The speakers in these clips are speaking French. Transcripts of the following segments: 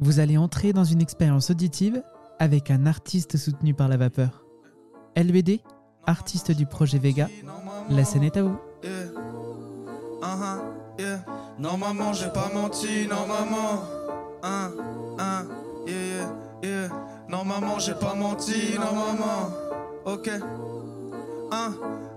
Vous allez entrer dans une expérience auditive avec un artiste soutenu par la vapeur. LBD, artiste du projet Vega, la scène est à vous. Yeah. Uh-huh, yeah. Non maman j'ai pas menti, non maman. Hein, hein, yeah, yeah, yeah. J'ai pas menti, non maman. Ok. Hein,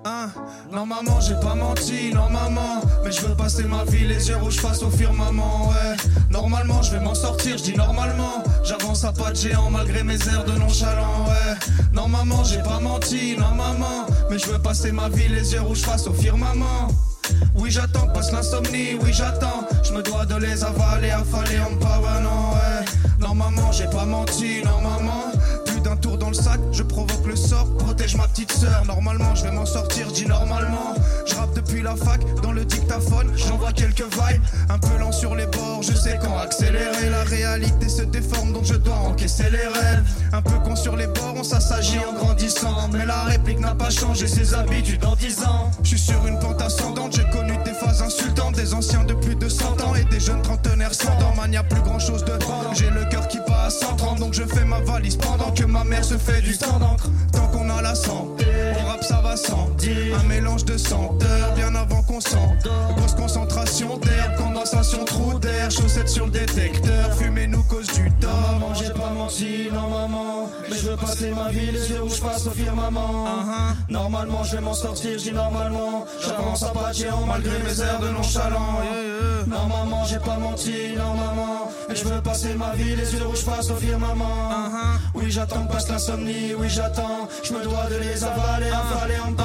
hein. Non maman j'ai pas menti, non maman. Mais je veux passer ma vie les yeux rouges face au firmament, ouais. Normalement je vais m'en sortir, je dis normalement. J'avance à pas de géant malgré mes airs de nonchalant, ouais. Non maman j'ai pas menti, non maman. Mais je veux passer ma vie les yeux rouges face au firmament. Oui j'attends, passe l'insomnie, oui j'attends Je me dois de les avaler, affaler en me ouais Non maman, j'ai pas menti, non je provoque le sort Protège ma petite sœur, normalement je vais m'en sortir, dis normalement. Je rappe depuis la fac, dans le dictaphone J'envoie quelques vibes, un peu lent sur les bords Je sais quand accélérer, la réalité se déforme Donc je dois encaisser les rêves. Un peu con sur les bords, on s'assagit en grandissant. Mais la réplique n'a pas changé ses habitudes en 10 ans. Je suis sur une pente ascendante, j'ai connu des phases insultantes. Des anciens de plus de 100 ans et des jeunes trentenaires sans dents Man, y a plus grand chose de J'ai le cœur qui à 130 Donc je fais ma valise pendant que ma mère se fait du temps d'encre. Tant qu'on a la rappe ça va sans dire. Un mélange de senteurs bien avant qu'on s'endort. Grosse concentration d'air, condensation, trou d'air. Chaussettes sur le détecteur, fumez-nous cause du temps Maman j'ai pas menti, non maman. Mais je veux passer ma vie les yeux où je passe au firmament Normalement je vais m'en sortir, dis normalement. J'avance à pas de géant malgré mes airs de nonchalant Non maman j'ai pas menti, non maman. Mais je veux passer ma vie les yeux où je passe au firmament Oui j'attends passe l'insomnie, oui j'attends. Je me dois de les avaler, en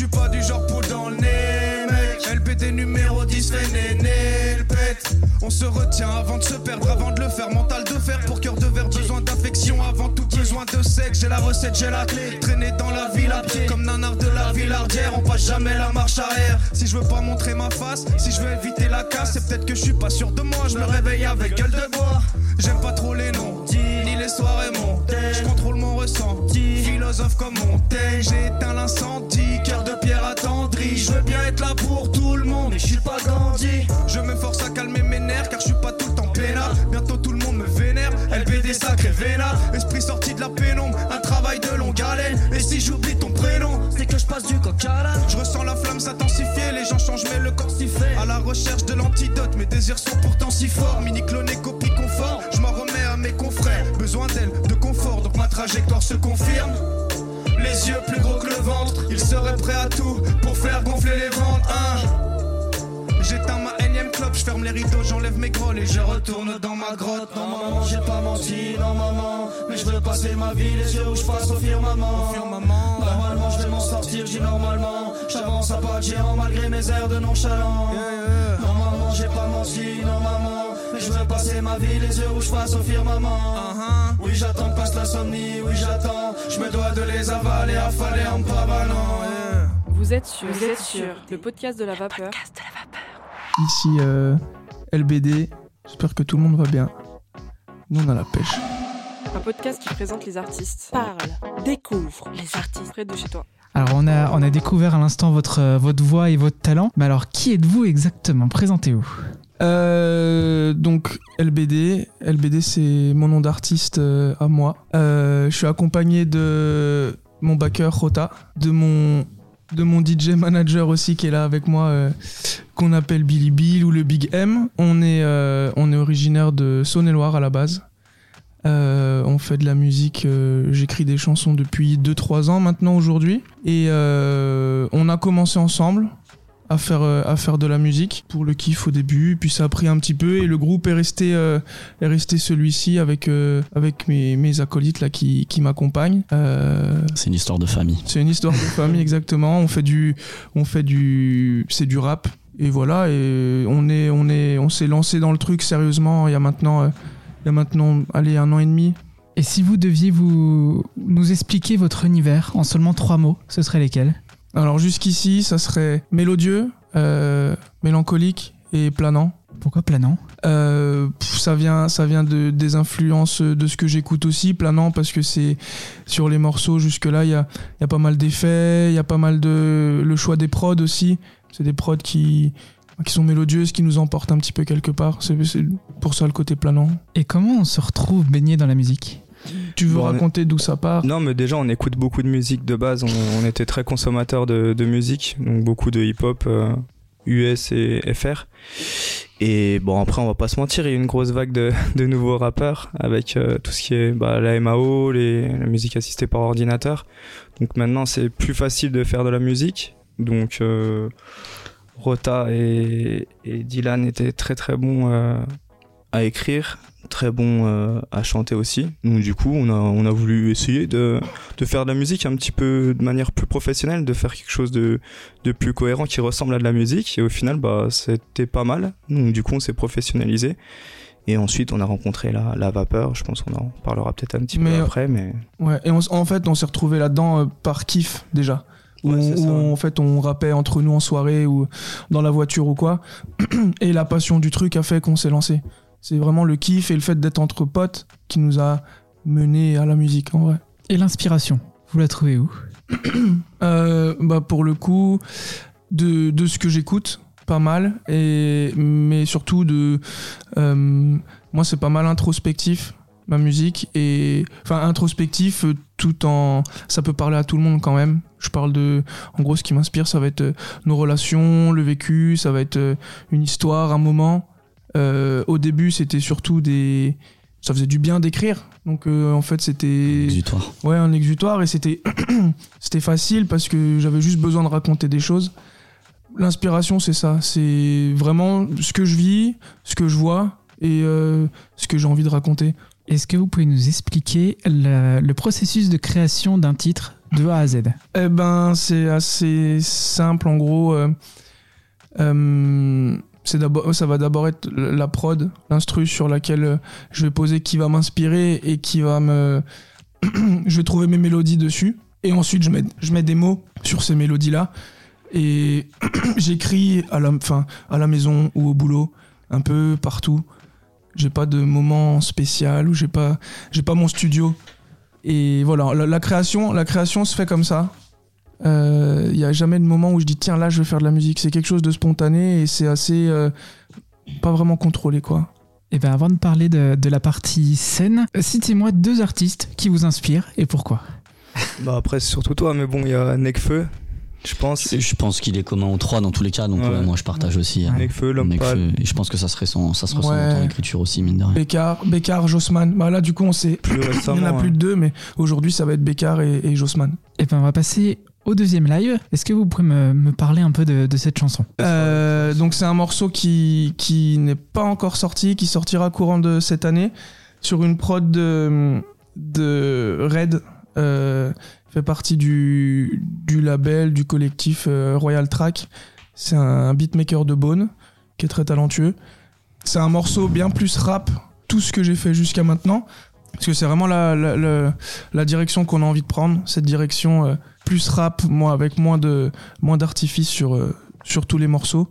je suis pas du genre pour dans le nez, mec. LPD numéro 10 fait néné, le pète. On se retient avant de se perdre, avant de le faire. Mental de fer pour cœur de verre, besoin d'affection avant tout besoin de sexe. J'ai la recette, j'ai la clé. Traîner dans la ville à pied, comme nanar de la villardière. On passe jamais la marche arrière. Si je veux pas montrer ma face, si je veux éviter la casse, c'est peut-être que je suis pas sûr de moi. Je me réveille avec gueule de bois. J'aime pas trop les noms, ni les soirées montées. Je contrôle mon ressenti, philosophe comme Montaigne. J'ai éteint l'incendie, cœur de pierre attendri. Je veux bien être là pour tout le monde, mais je suis pas Gandhi. Je me force à calmer mes nerfs, car je suis pas tout le temps peinard. Bientôt tout le monde me vénère, LBD sacré vénard. Esprit sorti de la pénombre, un travail de longue haleine. Et si j'oublie ton prénom, c'est que je passe du coq. Je ressens la flamme s'intensifier, les gens changent, mais le corps s'y fait. À la recherche de l'antidote, mes désirs sont pourtant si forts. Yeux plus gros que le ventre, il serait prêt à tout pour faire gonfler les ventes. Hein. J'éteins ma énième clope, je ferme les rideaux, j'enlève mes grolles et je retourne dans ma grotte. Non maman, j'ai pas menti, non maman, mais je veux passer ma vie les yeux où je passe au firmament. Normalement, je vais m'en sortir, dis normalement. J'avance à pas de géant malgré mes airs de nonchalant. Non maman, j'ai pas menti, non maman, mais je veux passer ma vie les yeux où je passe au firmament. Oui, j'attends que oui, j'attends. Je me dois de les avaler, affaler en me pavalant. yeah. Vous êtes sur, vous êtes sur le podcast de la vapeur. Ici euh, LBD, j'espère que tout le monde va bien. Nous on a la pêche. Un podcast qui présente les artistes. Parle, découvre les artistes. Près de chez toi. Alors on a, on a découvert à l'instant votre, euh, votre voix et votre talent, mais alors qui êtes-vous exactement? Présentez-vous. Euh, donc LBD, LBD c'est mon nom d'artiste euh, à moi. Euh, je suis accompagné de mon backer Rota, de mon de mon DJ manager aussi qui est là avec moi, qu'on appelle Billy Bill ou le Big M. On est, on est originaire de Saône-et-Loire à la base. On fait de la musique, j'écris des chansons depuis 2-3 ans maintenant aujourd'hui. Et on a commencé ensemble à faire, euh, à faire de la musique pour le kiff au début, puis ça a pris un petit peu et le groupe est resté, euh, est resté celui-ci avec, euh, avec mes, mes acolytes là, qui, qui m'accompagnent. Euh, C'est une histoire de famille. c'est une histoire de famille exactement. On fait du, on fait du, c'est du rap et voilà. Et on est, on est, on s'est lancé dans le truc sérieusement il y a maintenant, euh, il y a maintenant, allez, un an et demi. Et si vous deviez vous nous expliquer votre univers en seulement trois mots, ce seraient lesquels? Alors jusqu'ici, ça serait mélodieux, euh, mélancolique et planant. Pourquoi planant? Euh, ça vient, ça vient de, des influences de ce que j'écoute aussi, planant parce que c'est sur les morceaux jusque là, il y a, il y a pas mal d'effets, il y a pas mal de le choix des prods aussi. C'est des prods qui qui sont mélodieuses, qui nous emportent un petit peu quelque part. C'est pour ça le côté planant. Et comment on se retrouve baigné dans la musique? Tu veux Bon, raconter d'où ça part? Non, mais déjà, on écoute beaucoup de musique de base. On, on était très consommateurs de, de musique, donc beaucoup de hip-hop euh, US et FR. Et bon, après, on va pas se mentir, il y a une grosse vague de, de nouveaux rappeurs avec euh, tout ce qui est bah, la MAO, les, la musique assistée par ordinateur. Donc maintenant, c'est plus facile de faire de la musique. Donc, euh, Rota et, et Dylan étaient très très bons euh, à écrire, très bons euh, à chanter aussi. Donc du coup, on a, on a voulu essayer de, de faire de la musique un petit peu de manière plus professionnelle, de faire quelque chose de, de plus cohérent qui ressemble à de la musique. Et au final, bah, c'était pas mal. Donc du coup, on s'est professionnalisé. Et ensuite, on a rencontré la, la vapeur. Je pense qu'on en parlera peut-être un petit Mais, peu euh, après, mais Ouais, et on en fait, on s'est retrouvé là-dedans euh, par kiff déjà. Où, Ouais, on- où ouais. en fait on rappait entre nous en soirée ou dans la voiture ou quoi. Et la passion du truc a fait qu'on s'est lancé. C'est vraiment le kiff et le fait d'être entre potes qui nous a mené à la musique en vrai. Et l'inspiration, vous la trouvez où? Euh, bah pour le coup, de, de ce que j'écoute, pas mal. Et, mais surtout de. euh, moi, c'est pas mal introspectif, ma musique. Et. Enfin, introspectif euh, tout en. Ça peut parler à tout le monde quand même. Je parle de. En gros, ce qui m'inspire, ça va être nos relations, le vécu, ça va être une histoire, un moment. Euh, au début, c'était surtout des. Ça faisait du bien d'écrire. Donc, euh, en fait, c'était. Exutoire. Ouais, un exutoire et c'était c'était facile parce que j'avais juste besoin de raconter des choses. L'inspiration, c'est ça, c'est vraiment ce que je vis, ce que je vois et euh, ce que j'ai envie de raconter. Est-ce que vous pouvez nous expliquer la- le processus de création d'un titre de A à Z? Eh ben, c'est assez simple en gros. euh, euh, d'abord, ça va d'abord être la prod, l'instru sur laquelle euh, je vais poser qui va m'inspirer et qui va me. je vais trouver mes mélodies dessus. Et ensuite, je mets, je mets des mots sur ces mélodies-là. Et j'écris à la, à la maison ou au boulot, un peu partout. J'ai pas de moment spécial ou j'ai pas, j'ai pas mon studio. Et voilà, la création, la création se fait comme ça. Il n'y a jamais de moment où je dis tiens là je vais faire de la musique. C'est quelque chose de spontané et c'est assez euh, pas vraiment contrôlé quoi. Et bien avant de parler de, de la partie scène, euh, citez-moi deux artistes qui vous inspirent et pourquoi. bah après, c'est surtout toi. Mais bon, il y a Nekfeu, je pense. Je pense qu'il est commun aux trois dans tous les cas, donc Ouais. ouais, moi je partage aussi. euh, Nekfeu, l'homme Nekfeu, pâle. et je pense que ça, serait son, ça se ressent Ouais. dans ton écriture aussi, mine de rien. Bécard, Bécard, Jossman. Bah là du coup on sait. Plus Il y en récemment. a plus hein. de deux mais aujourd'hui ça va être Bécard et, et Jossman. Et bien on va passer au deuxième live. Est-ce que vous pouvez me, parler un peu de, cette chanson? Euh, donc c'est un morceau qui, qui n'est pas encore sorti, qui sortira courant de cette année sur une prod de, Red. Euh, fait partie du, du label, du collectif euh, Royal Track. C'est un beatmaker de Bone qui est très talentueux. C'est un morceau bien plus rap, tout ce que j'ai fait jusqu'à maintenant. Parce que c'est vraiment la- la direction qu'on a envie de prendre, cette direction euh, plus rap, moi, avec moins de moins d'artifice sur, euh, sur tous les morceaux.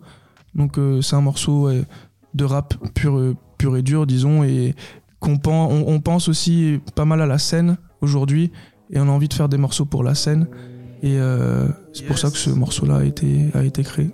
Donc euh, c'est un morceau euh, de rap pur, euh, pur et dur, disons, et qu'on pen- on, on pense aussi pas mal à la scène aujourd'hui, et on a envie de faire des morceaux pour la scène. Et euh, c'est pour ça que ce morceau-là a été, a été créé.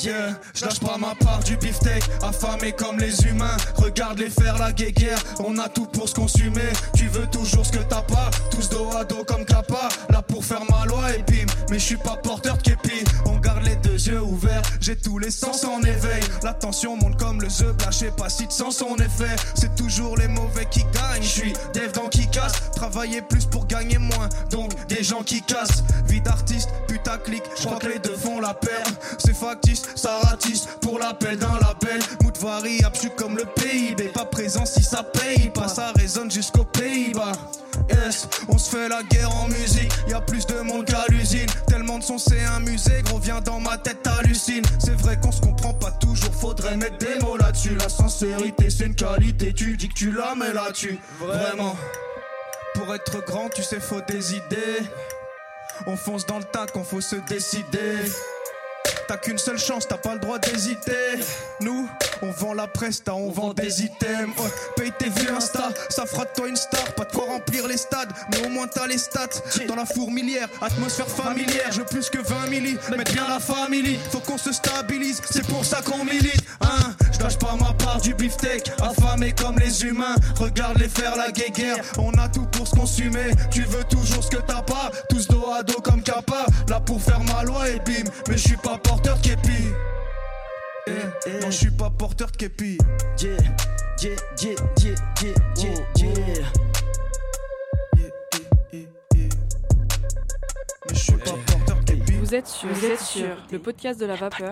Yeah. Je lâche pas ma part du beefsteak, affamé comme les humains. Regarde les faire la guéguerre, on a tout pour se consumer. Tu veux toujours ce que t'as pas, tous dos à dos comme Kappa. Là pour faire ma loi et bim, mais je suis pas porteur de képi. On garde les deux yeux ouverts, j'ai tous les sens en éveil. La tension monte comme le œuf, là, pas si te sens son effet. C'est toujours les mauvais qui gagnent, je suis dev dans qui casse. Travailler plus pour gagner moins, donc des gens qui cassent. Vie d'artiste, putaclic, je crois que les deux font la paire. C'est factice, ça ratisse pour l'appel d'un label. Mood variable, je comme le PIB. Pas présent si ça paye pas, ça résonne jusqu'aux Pays-Bas. Yes, on se fait la guerre en musique, y a plus de monde qu'à l'usine. Tellement de son c'est un musée, gros viens dans ma tête hallucine. C'est vrai qu'on se comprend pas toujours, faudrait mettre des mots là-dessus. La sincérité c'est une qualité, tu dis que tu la mets là-dessus. Vraiment. Pour être grand, tu sais, faut des idées. On fonce dans le tas qu'on faut se décider. T'as qu'une seule chance, t'as pas le droit d'hésiter. Nous, on vend la presse, on, vend des items. paye tes vues Insta, ça fera de toi une star. Pas de quoi remplir les stades, mais au moins t'as les stats. Dans la fourmilière, atmosphère familière. Je plus que 20 milli, mettre bien la famille. Faut qu'on se stabilise, c'est pour ça qu'on milite. Hein je lâche pas ma part du beefsteak, affamé comme les humains. Regarde les faire la guéguerre, on a tout pour se consumer. Tu veux toujours ce que t'as pas, tous dos à dos comme Kappa. Là pour faire ma loi et bim, mais je suis pas porteur képi. Eh, eh. Non, je suis pas porteur de képi. Yeah, yeah, yeah, yeah, yeah, yeah, yeah. Mais je suis pas porteur de képi. Vous êtes sur, vous êtes sur le podcast de la vapeur.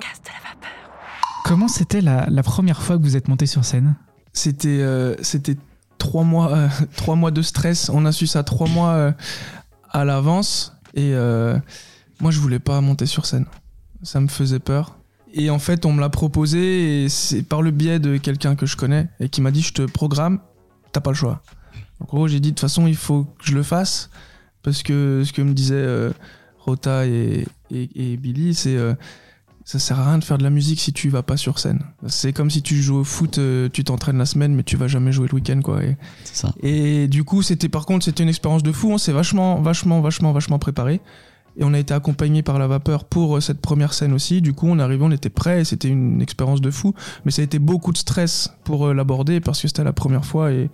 Comment c'était la, la, première fois que vous êtes monté sur scène? C'était euh, c'était trois mois euh, trois mois de stress. On a su ça trois mois euh, à l'avance et moi je voulais pas monter sur scène. Ça me faisait peur. Et en fait, on me l'a proposé et c'est par le biais de quelqu'un que je connais et qui m'a dit je te programme, t'as pas le choix. En gros, j'ai dit de toute façon, il faut que je le fasse parce que ce que me disaient euh, Rota et, et, Billy, c'est euh, ça sert à rien de faire de la musique si tu vas pas sur scène. C'est comme si tu joues au foot, euh, tu t'entraînes la semaine, mais tu vas jamais jouer le week-end, quoi. Et, ça. et du coup, c'était par contre, c'était une expérience de fou. On s'est vachement, vachement, vachement, vachement préparé. Et on a été accompagné par la vapeur pour euh, cette première scène aussi. Du coup, on arrivait, on était prêt, c'était une expérience de fou. Mais ça a été beaucoup de stress pour euh, l'aborder parce que c'était la première fois. Et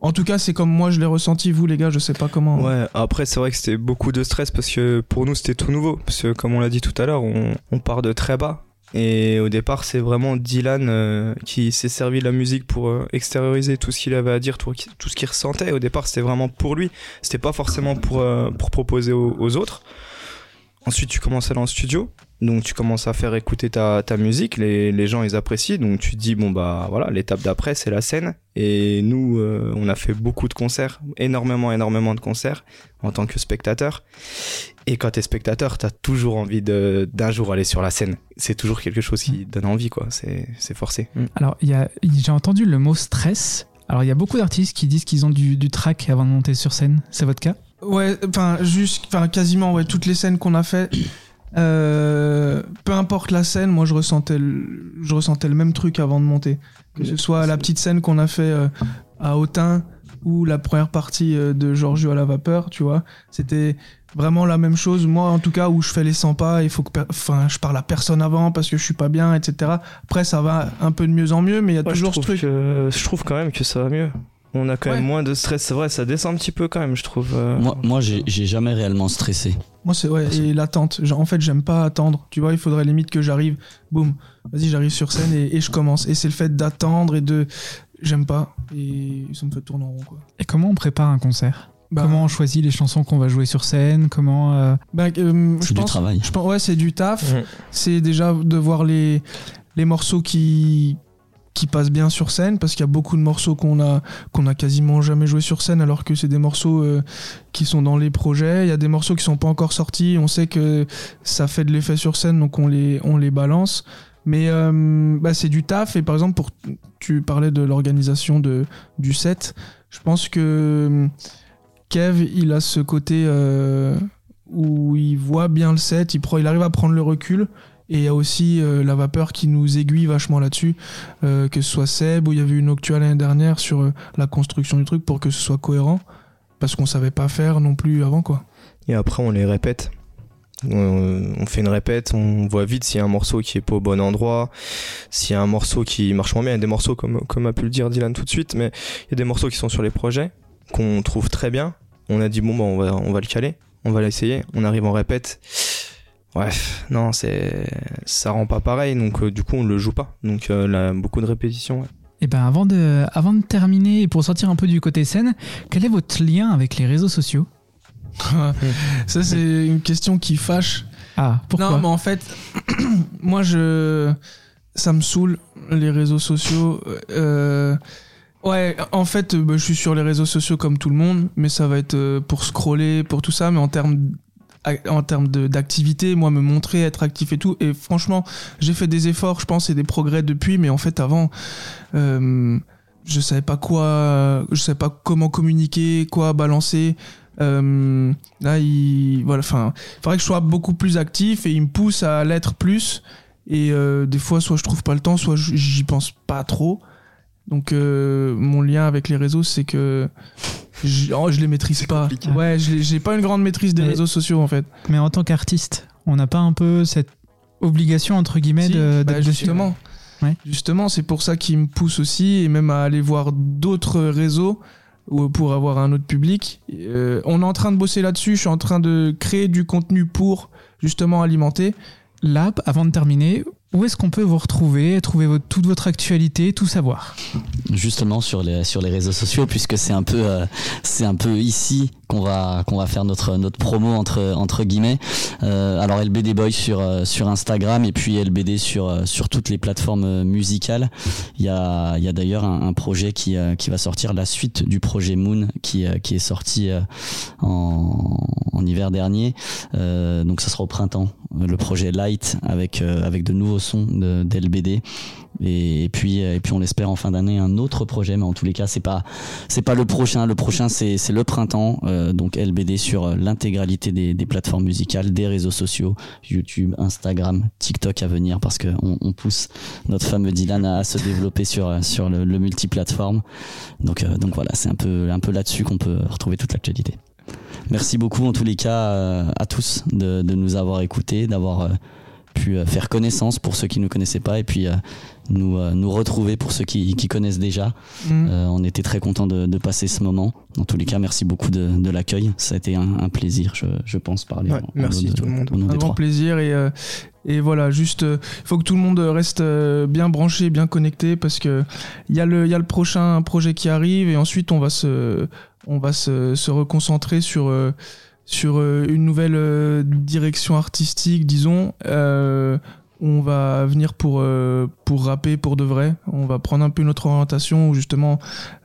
en tout cas, c'est comme moi je l'ai ressenti. Vous, les gars, je sais pas comment. Ouais, après, c'est vrai que c'était beaucoup de stress parce que pour nous, c'était tout nouveau. Parce que, comme on l'a dit tout à l'heure, on, part de très bas. Et au départ, c'est vraiment Dylan euh, qui s'est servi de la musique pour extérioriser tout ce qu'il avait à dire, tout, tout ce qu'il ressentait. Au départ, c'était vraiment pour lui. C'était pas forcément pour, pour proposer aux autres. Ensuite, tu commences à aller en studio. Donc, tu commences à faire écouter ta, ta musique. Les, les, gens, ils apprécient. Donc, tu te dis, bon, bah voilà, l'étape d'après, c'est la scène. Et nous, euh, on a fait beaucoup de concerts, énormément, énormément de concerts en tant que spectateur. Et quand t'es spectateur, t'as toujours envie d'un jour aller sur la scène. C'est toujours quelque chose qui donne envie, quoi. C'est forcé. Mm. Alors, j'ai entendu le mot stress. Alors, il y a beaucoup d'artistes qui disent qu'ils ont du, du track avant de monter sur scène. C'est votre cas? Ouais, enfin, juste, enfin, quasiment, ouais, toutes les scènes qu'on a fait. Euh, peu importe la scène, moi je ressentais, le, je ressentais le même truc avant de monter. Que ce soit la petite scène qu'on a fait euh, à Autun ou la première partie euh, de Giorgio à la vapeur, tu vois. C'était vraiment la même chose. Moi, en tout cas, où je fais les 100 pas, il faut que, enfin, je parle à personne avant parce que je suis pas bien, etc. Après, ça va un peu de mieux en mieux, mais il y a toujours ce truc. je trouve quand même que ça va mieux. On a quand même moins de stress, c'est vrai, ça descend un petit peu quand même, je trouve. Euh. Moi, moi j'ai jamais réellement stressé. Moi, c'est ouais, et l'attente. En fait, j'aime pas attendre. Tu vois, il faudrait limite que j'arrive, boum, vas-y, j'arrive sur scène et, je commence. Et c'est le fait d'attendre et de. J'aime pas. Et ça me fait tourner en rond, quoi. Et comment on prépare un concert? Bah, comment on choisit les chansons qu'on va jouer sur scène? Comment euh, bah, euh, C'est du travail. Je pense, ouais, c'est du taf. C'est déjà de voir les les morceaux qui qui passe bien sur scène parce qu'il y a beaucoup de morceaux qu'on a qu'on a quasiment jamais joué sur scène alors que c'est des morceaux euh, qui sont dans les projets. Il y a des morceaux qui sont pas encore sortis. On sait que ça fait de l'effet sur scène donc on les on les balance. Mais euh, bah, c'est du taf. Et par exemple pour tu parlais de l'organisation de du set. Je pense que Kev il a ce côté euh, où il voit bien le set. Il, il arrive à prendre le recul et il y a aussi euh, la vapeur qui nous aiguille vachement là-dessus, euh, que ce soit Seb, où il y avait une octuelle l'année dernière sur euh, la construction du truc pour que ce soit cohérent, parce qu'on savait pas faire non plus avant quoi. Et après on les répète. On fait une répète, on voit vite s'il y a un morceau qui est pas au bon endroit, s'il y a un morceau qui marche moins bien. Il y a des morceaux, comme, comme a pu le dire Dylan tout de suite, mais il y a des morceaux qui sont sur les projets, qu'on trouve très bien. On a dit, bon, bah, on, va, on va le caler, on va l'essayer. On arrive en répète Ouais, non, c'est ça rend pas pareil, donc euh, du coup on le joue pas. Donc euh, là, beaucoup de répétitions. Et eh ben avant de, avant de terminer et pour sortir un peu du côté scène, quel est votre lien avec les réseaux sociaux? Ça c'est une question qui fâche. Ah, pourquoi? Non, mais en fait, moi je, ça me saoule les réseaux sociaux. Euh, ouais, en fait, bah, je suis sur les réseaux sociaux comme tout le monde, mais ça va être pour scroller, pour tout ça, mais en termes en termes d'activité, moi me montrer, être actif et tout. Et franchement, j'ai fait des efforts, je pense, et des progrès depuis, mais en fait avant, euh, je savais pas quoi, je savais pas comment communiquer, quoi balancer. Euh, là, il, voilà, enfin, faudrait que je sois beaucoup plus actif et il me pousse à l'être plus. Et euh, des fois, soit je trouve pas le temps, soit j'y pense pas trop. Donc euh, mon lien avec les réseaux, c'est que je, oh, je les maîtrise pas. compliqué. Ouais, j'ai pas une grande maîtrise des Mais- réseaux sociaux en fait. Mais en tant qu'artiste, on n'a pas un peu cette obligation, entre guillemets, Si, de, bah, justement. Ouais. Justement, c'est pour ça qu'il me pousse aussi et même à aller voir d'autres réseaux ou pour avoir un autre public. Euh, on est en train de bosser là-dessus. Je suis en train de créer du contenu pour justement alimenter. Là, avant de terminer, où est-ce qu'on peut vous retrouver, trouver toute votre actualité, tout savoir? Justement sur les sur les réseaux sociaux puisque c'est un euh, c'est un peu ici qu'on va qu'on va faire notre notre promo entre entre guillemets. Euh, alors LBD Boy sur euh, sur Instagram et puis LBD sur euh, sur toutes les plateformes musicales. Il y a il y a d'ailleurs un, projet qui qui va sortir la suite du projet Moon qui qui est sorti en en hiver dernier. Donc ça sera au printemps le projet Light avec avec de nouveaux sons d'LBD et, puis et puis on l'espère en fin d'année un autre projet mais en tous les cas c'est pas c'est pas le prochain. Le prochain c'est le printemps. Euh, donc LBD sur euh, l'intégralité des, des plateformes musicales des réseaux sociaux YouTube Instagram TikTok à venir parce que on, on pousse notre fameux Dylan à, se développer sur euh, sur le, le multiplateforme. Donc euh, donc voilà c'est un peu un peu là-dessus qu'on peut retrouver toute l'actualité. Merci beaucoup en tous les cas euh, à tous de, de nous avoir écoutés, d'avoir euh, pu euh, faire connaissance pour ceux qui ne connaissaient pas et puis euh, nous, euh, nous retrouver pour ceux qui, qui connaissent déjà. Mm. On était très contents de, de passer ce moment. En tous les cas, merci beaucoup de, de l'accueil. Ça a été un, un plaisir, je, je pense, parler. Ouais, au merci nom de- tout le monde. un grand trois. plaisir et et voilà juste il faut que tout le monde reste bien branché bien connecté parce que il y a le il y a le prochain projet qui arrive et ensuite on va se on va se, se reconcentrer sur sur euh, une nouvelle euh, direction artistique disons euh, on va venir pour pour rapper pour de vrai. On va prendre un peu notre orientation où justement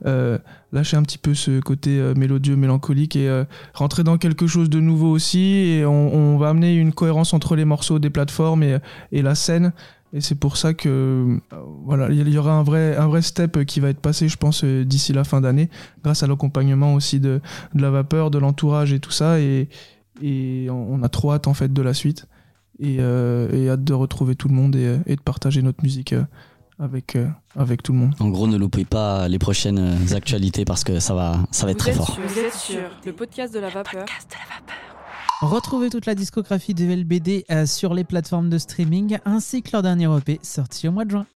lâcher un petit peu ce côté mélodieux mélancolique et rentrer dans quelque chose de nouveau aussi. Et on, va amener une cohérence entre les morceaux des plateformes et la scène et c'est pour ça que euh, voilà il y aura un vrai un vrai step qui va être passé je pense euh, d'ici la fin d'année grâce à l'accompagnement aussi de, de la vapeur de l'entourage et tout ça. Et, et on a trop hâte en fait de la suite. Et, euh, et hâte de retrouver tout le monde et, et de partager notre musique avec avec tout le monde. En gros, ne loupez pas les prochaines actualités parce que ça va, ça va être Vous très fort. sur- Vous êtes sur le podcast de la vapeur. Retrouvez toute la discographie de LBD euh, sur les plateformes de streaming ainsi que leur dernier EP sorti au mois de juin.